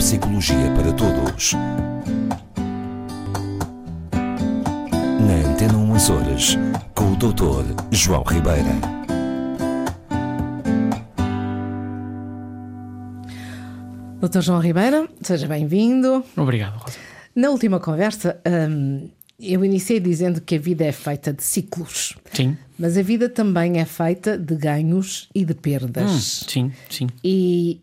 Psicologia para Todos. Na Antena 1 Horas, com o Dr. João Ribeira. Doutor João Ribeira, seja bem-vindo. Obrigado, Rosa. Na última conversa, hum, eu iniciei dizendo que a vida é feita de ciclos. Sim. Mas a vida também é feita de ganhos e de perdas. Hum, sim, sim. E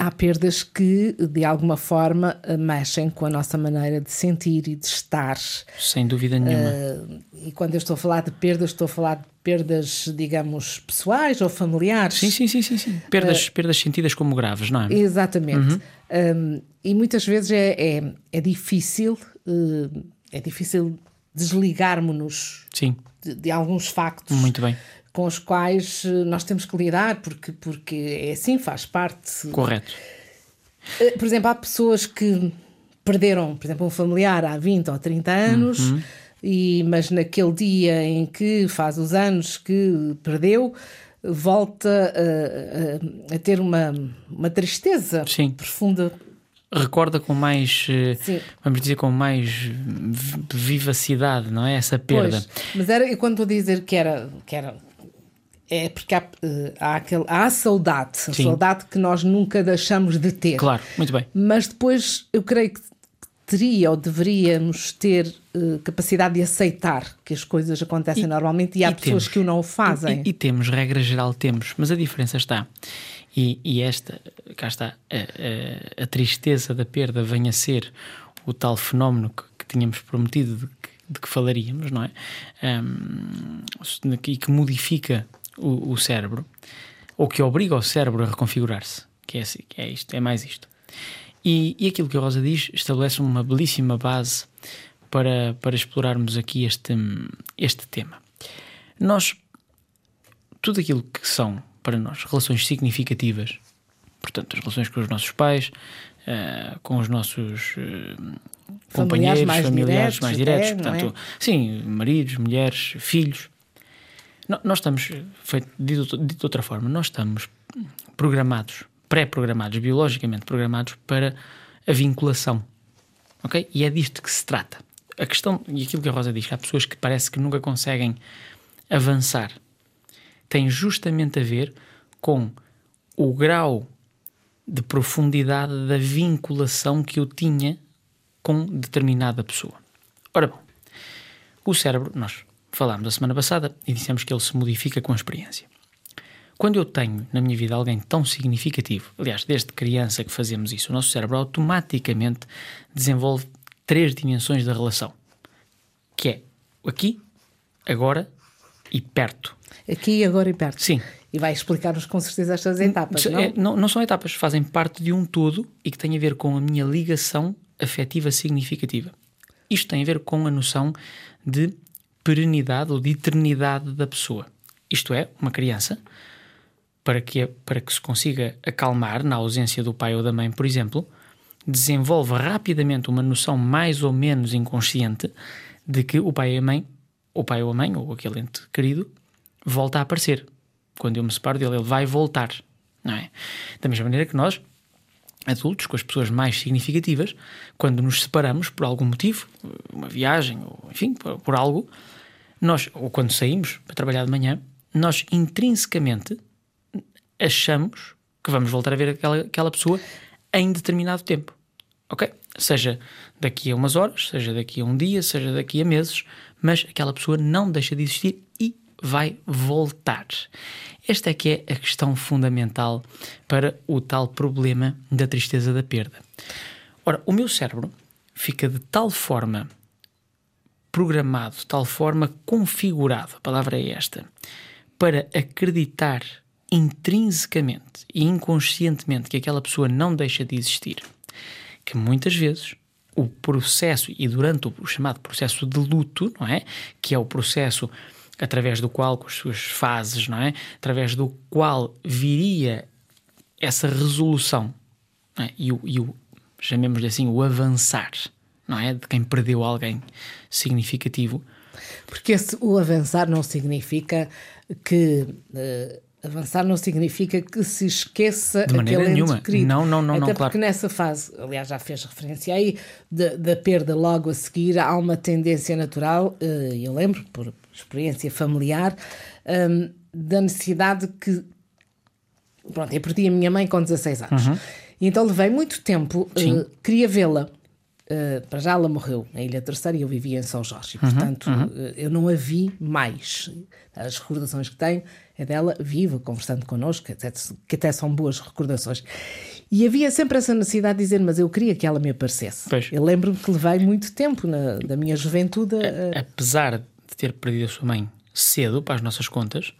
há perdas que, de alguma forma, mexem com a nossa maneira de sentir e de estar. Sem dúvida nenhuma. Uh, e quando eu estou a falar de perdas, estou a falar de perdas, digamos, pessoais ou familiares. Sim, sim, sim, sim. sim. Perdas, uh, perdas sentidas como graves, não é? Exatamente. Uhum. Um, e muitas vezes é, é, é difícil, uh, é difícil desligarmos-nos de, de, alguns factos. Muito bem. Com os quais nós temos que lidar, porque, porque é assim, faz parte. Correto. Por exemplo, há pessoas que perderam, por exemplo, um familiar há 20 ou 30 anos. Uhum e, mas naquele dia em que faz os anos que perdeu, volta a, a, a ter uma, uma tristeza Sim. profunda. Recorda com mais, eh, Sim. vamos dizer, com mais vivacidade, não é? Essa perda. Pois, mas era, quando estou a dizer que era, que era é porque há, eh, há, aquele, há a saudade, a Sim. saudade que nós nunca deixamos de ter. Claro, muito bem. Mas depois eu creio que teria ou deveríamos ter uh, capacidade de aceitar que as coisas acontecem e, normalmente e há e pessoas temos, que o não o fazem. E, e, temos, regra geral, temos, mas a diferença está. E, e esta, cá está, a, a, a, tristeza da perda vem a ser o tal fenómeno que, que tínhamos prometido de que, de que, falaríamos, não é? Um, e que modifica o, o cérebro, ou que obriga o cérebro a reconfigurar-se, que é, assim, que é isto, é mais isto. E, e aquilo que a Rosa diz estabelece uma belíssima base para, para explorarmos aqui este, este tema. Nós, tudo aquilo que são para nós relações significativas, portanto, as relações com os nossos pais, uh, com os nossos uh, companheiros, mais familiares diretos, mais diretos, até, portanto, é? sim, maridos, mulheres, filhos. nós estamos, feito, dito, dito de outra forma, nós estamos programados pré-programados, biologicamente programados para a vinculação. Ok? E é disto que se trata. A questão, e aquilo que a Rosa diz, que há pessoas que parece que nunca conseguem avançar, tem justamente a ver com o grau de profundidade da vinculação que eu tinha com determinada pessoa. Ora bom, o cérebro, nós falámos a semana passada e dissemos que ele se modifica com a experiência. Quando eu tenho na minha vida alguém tão significativo, aliás, desde criança que fazemos isso, o nosso cérebro automaticamente desenvolve três dimensões da relação, que é aqui, agora e perto. Aqui, agora e perto. Sim. E vai explicar-nos com certeza estas etapas, não? É, não? Não são etapas, fazem parte de um todo e que tem a ver com a minha ligação afetiva significativa. Isto tem a ver com a noção de perenidade ou de eternidade da pessoa. Isto é, uma criança para que, para que se consiga acalmar na ausência do pai ou da mãe, por exemplo, desenvolve rapidamente uma noção mais ou menos inconsciente de que o pai e a mãe, o pai ou a mãe, ou aquele ente querido, volta a aparecer. Quando eu me separo dele, ele vai voltar. Não é? Da mesma maneira que nós, adultos, com as pessoas mais significativas, quando nos separamos por algum motivo, uma viagem, ou enfim, por, por algo, nós, ou quando saímos para trabalhar de manhã, nós intrinsecamente achamos que vamos voltar a ver aquela, aquela pessoa em determinado tempo. Ok? Seja daqui a umas horas, seja daqui a um dia, seja daqui a meses, mas aquela pessoa não deixa de existir vai voltar. Esta é que é a questão fundamental para o tal problema da tristeza da perda. Ora, o meu cérebro fica de tal forma programado, de tal forma configurado, a palavra é esta, para acreditar intrinsecamente e inconscientemente que aquela pessoa não deixa de existir, que muitas vezes o processo, e durante o chamado processo de luto, não é? Que é o processo através do qual, com as suas fases, não é? Através do qual viria essa resolução é? e, o, e o, chamemos-lhe assim, o avançar, não é? De quem perdeu alguém significativo. Porque esse, o avançar não significa que. Uh avançar não significa que se esqueça De maneira aquele nenhuma. querido. Não, não, não, Até não, porque claro. nessa fase, aliás, já fez referência aí, da, da perda logo a seguir, há uma tendência natural, eh, eu lembro, por experiência familiar, hum, da necessidade que. Pronto, eu perdi a minha mãe com 16 anos. E então levei muito tempo, Uhum. Sim. queria vê-la. Eh, para já ela morreu na Ilha Terceira e eu vivia em São Jorge. E, Uhum, portanto, eh, eu não a vi mais. As recordações que tenho é dela viva, conversando connosco, etc, que até são boas recordações. E havia sempre essa necessidade de dizer, mas eu queria que ela me aparecesse. Pois. Eu lembro-me que levei muito tempo na, da minha juventude a- apesar ter perdido a sua mãe cedo, para as nossas contas,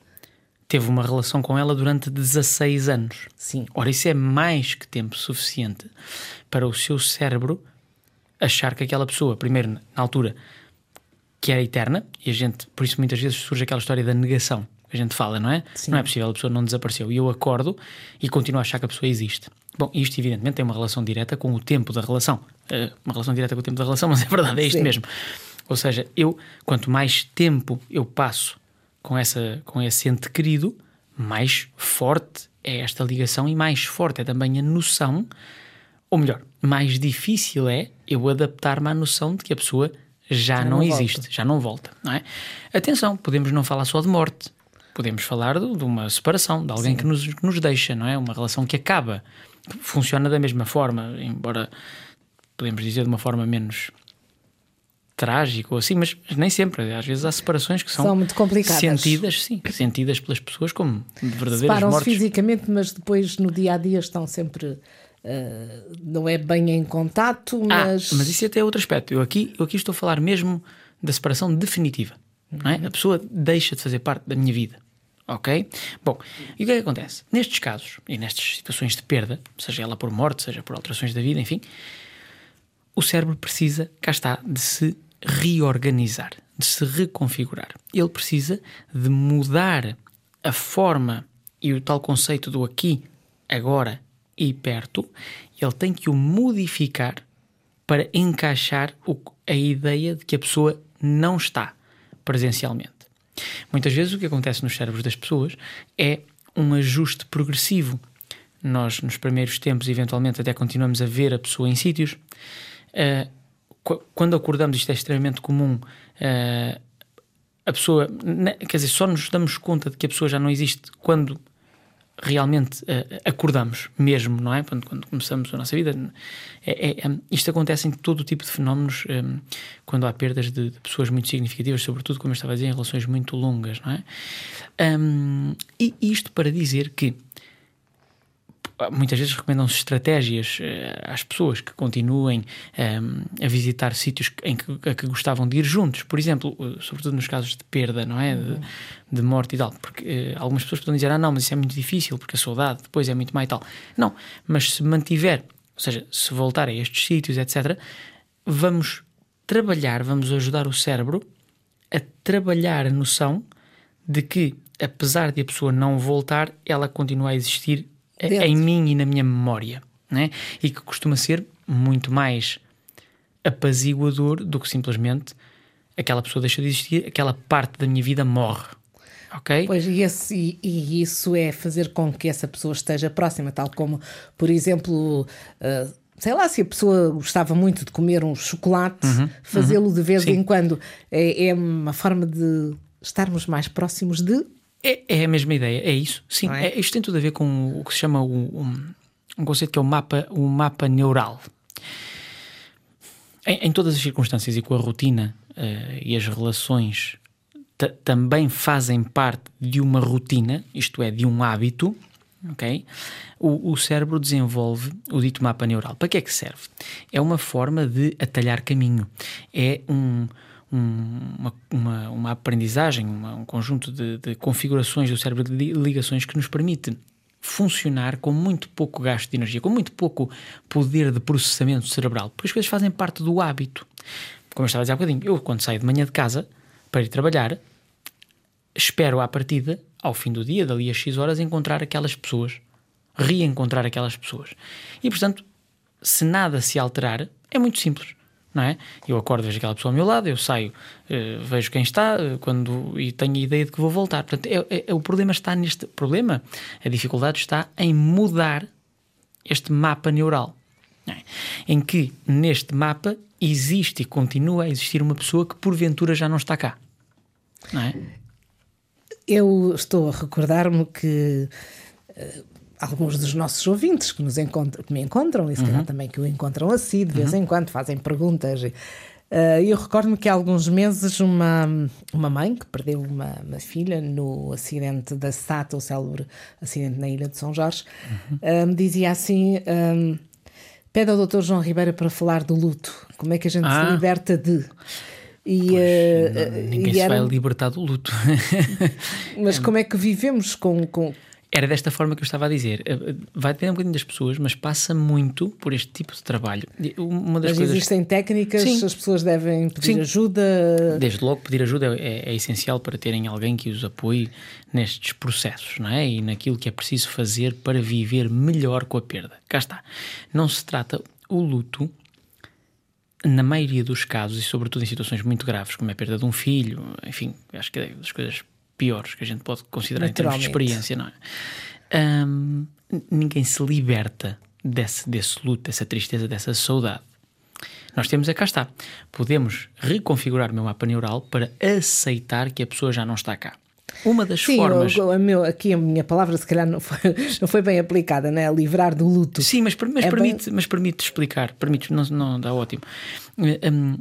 teve uma relação com ela durante 16 anos. Sim. Ora, isso é mais que tempo suficiente para o seu cérebro achar que aquela pessoa, primeiro, na altura, que era eterna, e a gente, por isso muitas vezes surge aquela história da negação que a gente fala, não é? Sim. Não é possível, a pessoa não desapareceu. E eu acordo e continuo a achar que a pessoa existe. Bom, isto evidentemente tem uma relação direta com o tempo da relação. Eh, uma relação direta com o tempo da relação, mas é verdade, é isto Sim. mesmo. Ou seja, eu, quanto mais tempo eu passo com, essa, com esse ente querido, mais forte é esta ligação e mais forte é também a noção, ou melhor, mais difícil é eu adaptar-me à noção de que a pessoa já, Já não, não existe, já não volta, não é? Atenção, podemos não falar só de morte, podemos falar de, de uma separação, de alguém que nos, que nos deixa, não é? Uma relação que acaba, funciona da mesma forma, embora podemos dizer de uma forma menos trágica ou assim, mas nem sempre. Às vezes há separações que são, São muito complicadas. sentidas, sim, sentidas pelas pessoas como verdadeiras Separam-se mortes. fisicamente, mas depois no dia a dia estão sempre. eh, não é bem em contato, mas. Ah, mas isso até é outro aspecto. Eu aqui, eu aqui estou a falar mesmo da separação definitiva. Não é? A pessoa deixa de fazer parte da minha vida. Ok? Bom, e o que é que acontece? Nestes casos e nestas situações de perda, seja ela por morte, seja por alterações da vida, enfim, o cérebro precisa, cá está, de se reorganizar, de se reconfigurar. Ele precisa de mudar a forma e o tal conceito do aqui, agora e perto, ele tem que o modificar para encaixar o- a ideia de que a pessoa não está presencialmente. Muitas vezes o que acontece nos cérebros das pessoas é um ajuste progressivo. Nós, nos primeiros tempos, eventualmente, até continuamos a ver a pessoa em sítios. Qu- quando acordamos, isto é extremamente comum. ah, a pessoa, ne- quer dizer, só nos damos conta de que a pessoa já não existe quando realmente ah, acordamos mesmo, não é? Quando, quando começamos a nossa vida. É, é, hum, isto acontece em todo tipo de fenómenos hum, quando há perdas de, de pessoas muito significativas, sobretudo, como eu estava a dizer, em relações muito longas, não é? Hum, e isto para dizer que muitas vezes recomendam-se estratégias eh, às pessoas que continuem ehm, a visitar sítios em que, a que gostavam de ir juntos, por exemplo, eh, sobretudo nos casos de perda, não é? De, de morte e tal, porque eh, algumas pessoas podem dizer, ah não, mas isso é muito difícil, porque a saudade depois é muito má e tal. Não, mas se mantiver, ou seja, se voltar a estes sítios, etc., vamos trabalhar, vamos ajudar o cérebro a trabalhar a noção de que, apesar de a pessoa não voltar, ela continua a existir Dentro. em mim e na minha memória, né? E que costuma ser muito mais apaziguador do que simplesmente aquela pessoa deixa de existir, aquela parte da minha vida morre. Ok? Pois, e, esse- e- e isso é fazer com que essa pessoa esteja próxima, tal como, por exemplo, ah, sei lá, se a pessoa gostava muito de comer um chocolate, fazê-lo de vez Sim. em quando é, é uma forma de estarmos mais próximos de. É, é a mesma ideia, é isso. Sim, é? é- isto tem tudo a ver com o que se chama o- um, um conceito que é o mapa, o mapa neural. Em, em todas as circunstâncias e com a rotina eh, e as relações ta- também fazem parte de uma rotina, isto é, de um hábito, ok? O, o cérebro desenvolve o dito mapa neural. Para que é que serve? É uma forma de atalhar caminho. É um- uma, uma, uma aprendizagem, uma- um conjunto de, de configurações do cérebro de li- ligações que nos permite funcionar com muito pouco gasto de energia, com muito pouco poder de processamento cerebral, porque as coisas fazem parte do hábito. Como eu estava a dizer há bocadinho, eu quando saio de manhã de casa para ir trabalhar, espero à partida, ao fim do dia, dali a X horas, encontrar aquelas pessoas, reencontrar aquelas pessoas. E portanto, se nada se alterar, é muito simples. Não é? Eu acordo, vejo aquela pessoa ao meu lado, eu saio, uh, vejo quem está uh, quando, e tenho a ideia de que vou voltar. Portanto, é, é, é, o problema está neste problema, a dificuldade está em mudar este mapa neural, é? em que neste mapa existe e continua a existir uma pessoa que porventura já não está cá. Não é? Eu estou a recordar-me que uh, alguns dos nossos ouvintes que, nos encontram, que me encontram, e se uhum. calhar também que o encontram assim, de vez uhum. em quando, fazem perguntas. Uh, eu recordo-me que há alguns meses uma, uma mãe que perdeu uma, uma filha no acidente da SAT, o célebre acidente na Ilha de São Jorge, uhum. uh, me dizia assim: um, pede ao Dr. João Ribeiro para falar do luto, como é que a gente ah. se liberta de. E, pois, uh, ninguém e se era... vai libertar do luto. Mas como é que vivemos com, com, era desta forma que eu estava a dizer. Eh, eh, vai depender um bocadinho das pessoas, mas passa muito por este tipo de trabalho. Uma das mas coisas... existem técnicas, Sim. as pessoas devem pedir Sim. ajuda. Desde logo, pedir ajuda é, é, essencial para terem alguém que os apoie nestes processos, não é? E naquilo que é preciso fazer para viver melhor com a perda. Cá está. Não se trata o luto na maioria dos casos, e sobretudo em situações muito graves, como a perda de um filho, enfim, acho que é das coisas piores que a gente pode considerar em termos de experiência, não é? Um, ninguém se liberta desse, desse luto, dessa tristeza, dessa saudade. Nós temos é cá está. Podemos reconfigurar o meu mapa neural para aceitar que a pessoa já não está cá. Uma das Sim, formas. O, a meu, aqui a minha palavra, se calhar, não foi, não foi bem aplicada, né? Livrar do luto. Sim, mas, mas, é permite, bem... mas permite explicar. Permite, não, não dá ótimo. Um,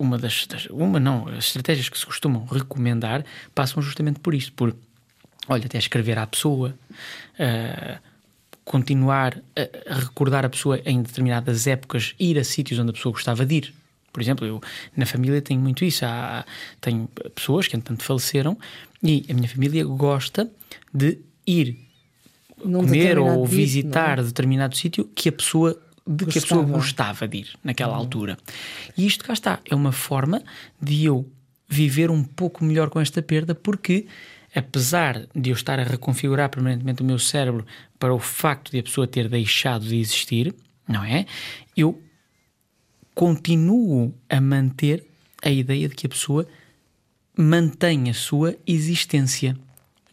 uma das, das, uma não, as estratégias que se costumam recomendar passam justamente por isto, por olha, até escrever à pessoa, uh, continuar a, recordar a pessoa em determinadas épocas, ir a sítios onde a pessoa gostava de ir. Por exemplo, eu na família tenho muito isso. Há, tenho pessoas que, entanto, faleceram e a minha família gosta de ir Num comer ou visitar é? determinado sítio que a pessoa de gostava. que a pessoa gostava de ir naquela uhum. altura. E isto cá está, é uma forma de eu viver um pouco melhor com esta perda, porque apesar de eu estar a reconfigurar permanentemente o meu cérebro para o facto de a pessoa ter deixado de existir, não é? Eu continuo a manter a ideia de que a pessoa mantém a sua existência,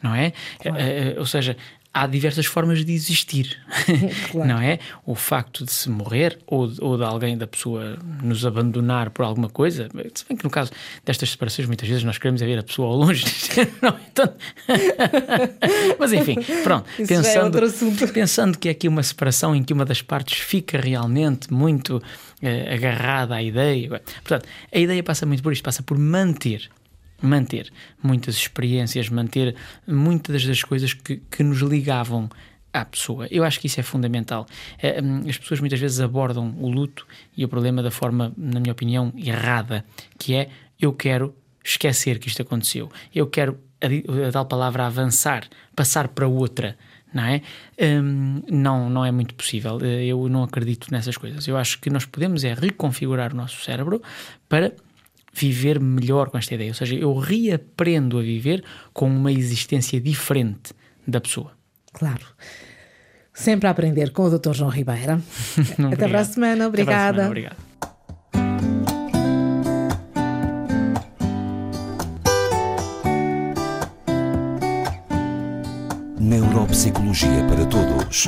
não é? Claro. Eh, ou seja, há diversas formas de existir, claro. não é? O facto de se morrer ou, ou de alguém, da pessoa nos abandonar por alguma coisa, se bem que no caso destas separações muitas vezes nós queremos é ver a pessoa ao longe, não, então... mas enfim, pronto, Isso é pensando, é pensando que é aqui uma separação em que uma das partes fica realmente muito eh, agarrada à ideia, portanto, a ideia passa muito por isto, passa por manter manter muitas experiências, manter muitas das coisas que, que nos ligavam à pessoa. Eu acho que isso é fundamental. É, hum, as pessoas muitas vezes abordam o luto e o problema da forma, na minha opinião, errada, que é eu quero esquecer que isto aconteceu, eu quero a, a tal palavra avançar, passar para outra. Não é? Um, não, não é muito possível. Eu não acredito nessas coisas. Eu acho que nós podemos é reconfigurar o nosso cérebro para viver melhor com esta ideia. Ou seja, eu reaprendo a viver com uma existência diferente da pessoa. Claro. Sempre a aprender com o Dr. João Ribeira. Até para a semana. Obrigada. Semana, obrigado. Neuropsicologia para Todos.